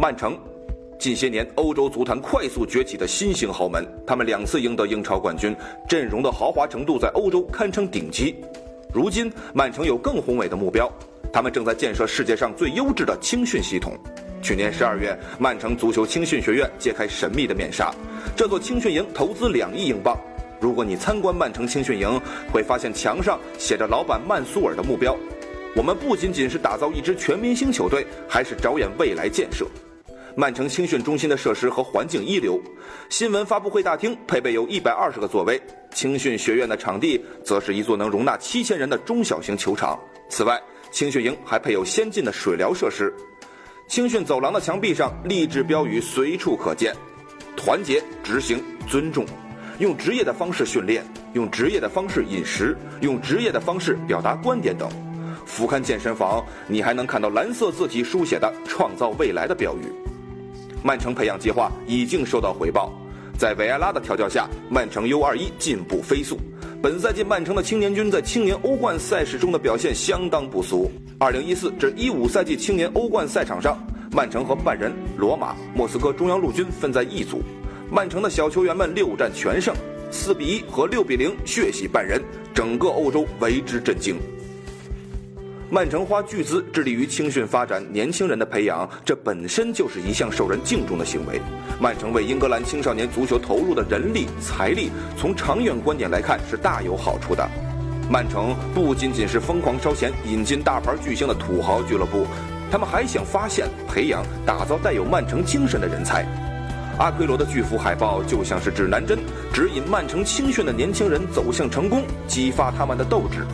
曼城，近些年欧洲足坛快速崛起的新型豪门，他们两次赢得英超冠军，阵容的豪华程度在欧洲堪称顶级。如今，曼城有更宏伟的目标，他们正在建设世界上最优质的青训系统。去年十二月，曼城足球青训学院揭开神秘的面纱。这座青训营投资两亿英镑。如果你参观曼城青训营，会发现墙上写着老板曼苏尔的目标。我们不仅仅是打造一支全明星球队，还是着眼未来建设。曼城青训中心的设施和环境一流，新闻发布会大厅配备有一百二十个座位，青训学院的场地则是一座能容纳七千人的中小型球场。此外，青训营还配有先进的水疗设施。青训走廊的墙壁上励志标语随处可见：团结、执行、尊重，用职业的方式训练，用职业的方式饮食，用职业的方式表达观点等。俯瞰健身房，你还能看到蓝色字体书写的“创造未来”的标语。曼城培养计划已经收到回报，在维埃拉的调教下，曼城 U21 进步飞速。本赛季曼城的青年军在青年欧冠赛事中的表现相当不俗。2014至15赛季青年欧冠赛场上，曼城和拜仁、罗马、莫斯科中央陆军分在一组，曼城的小球员们六战全胜，4比1和6比0血洗拜仁，整个欧洲为之震惊。曼城花巨资致力于青训发展年轻人的培养，这本身就是一项受人敬重的行为。曼城为英格兰青少年足球投入的人力财力，从长远观点来看是大有好处的。曼城不仅仅是疯狂烧钱引进大牌巨星的土豪俱乐部，他们还想发现、培养、打造带有曼城精神的人才。阿奎罗的巨幅海报就像是指南针，指引曼城青训的年轻人走向成功，激发他们的斗志。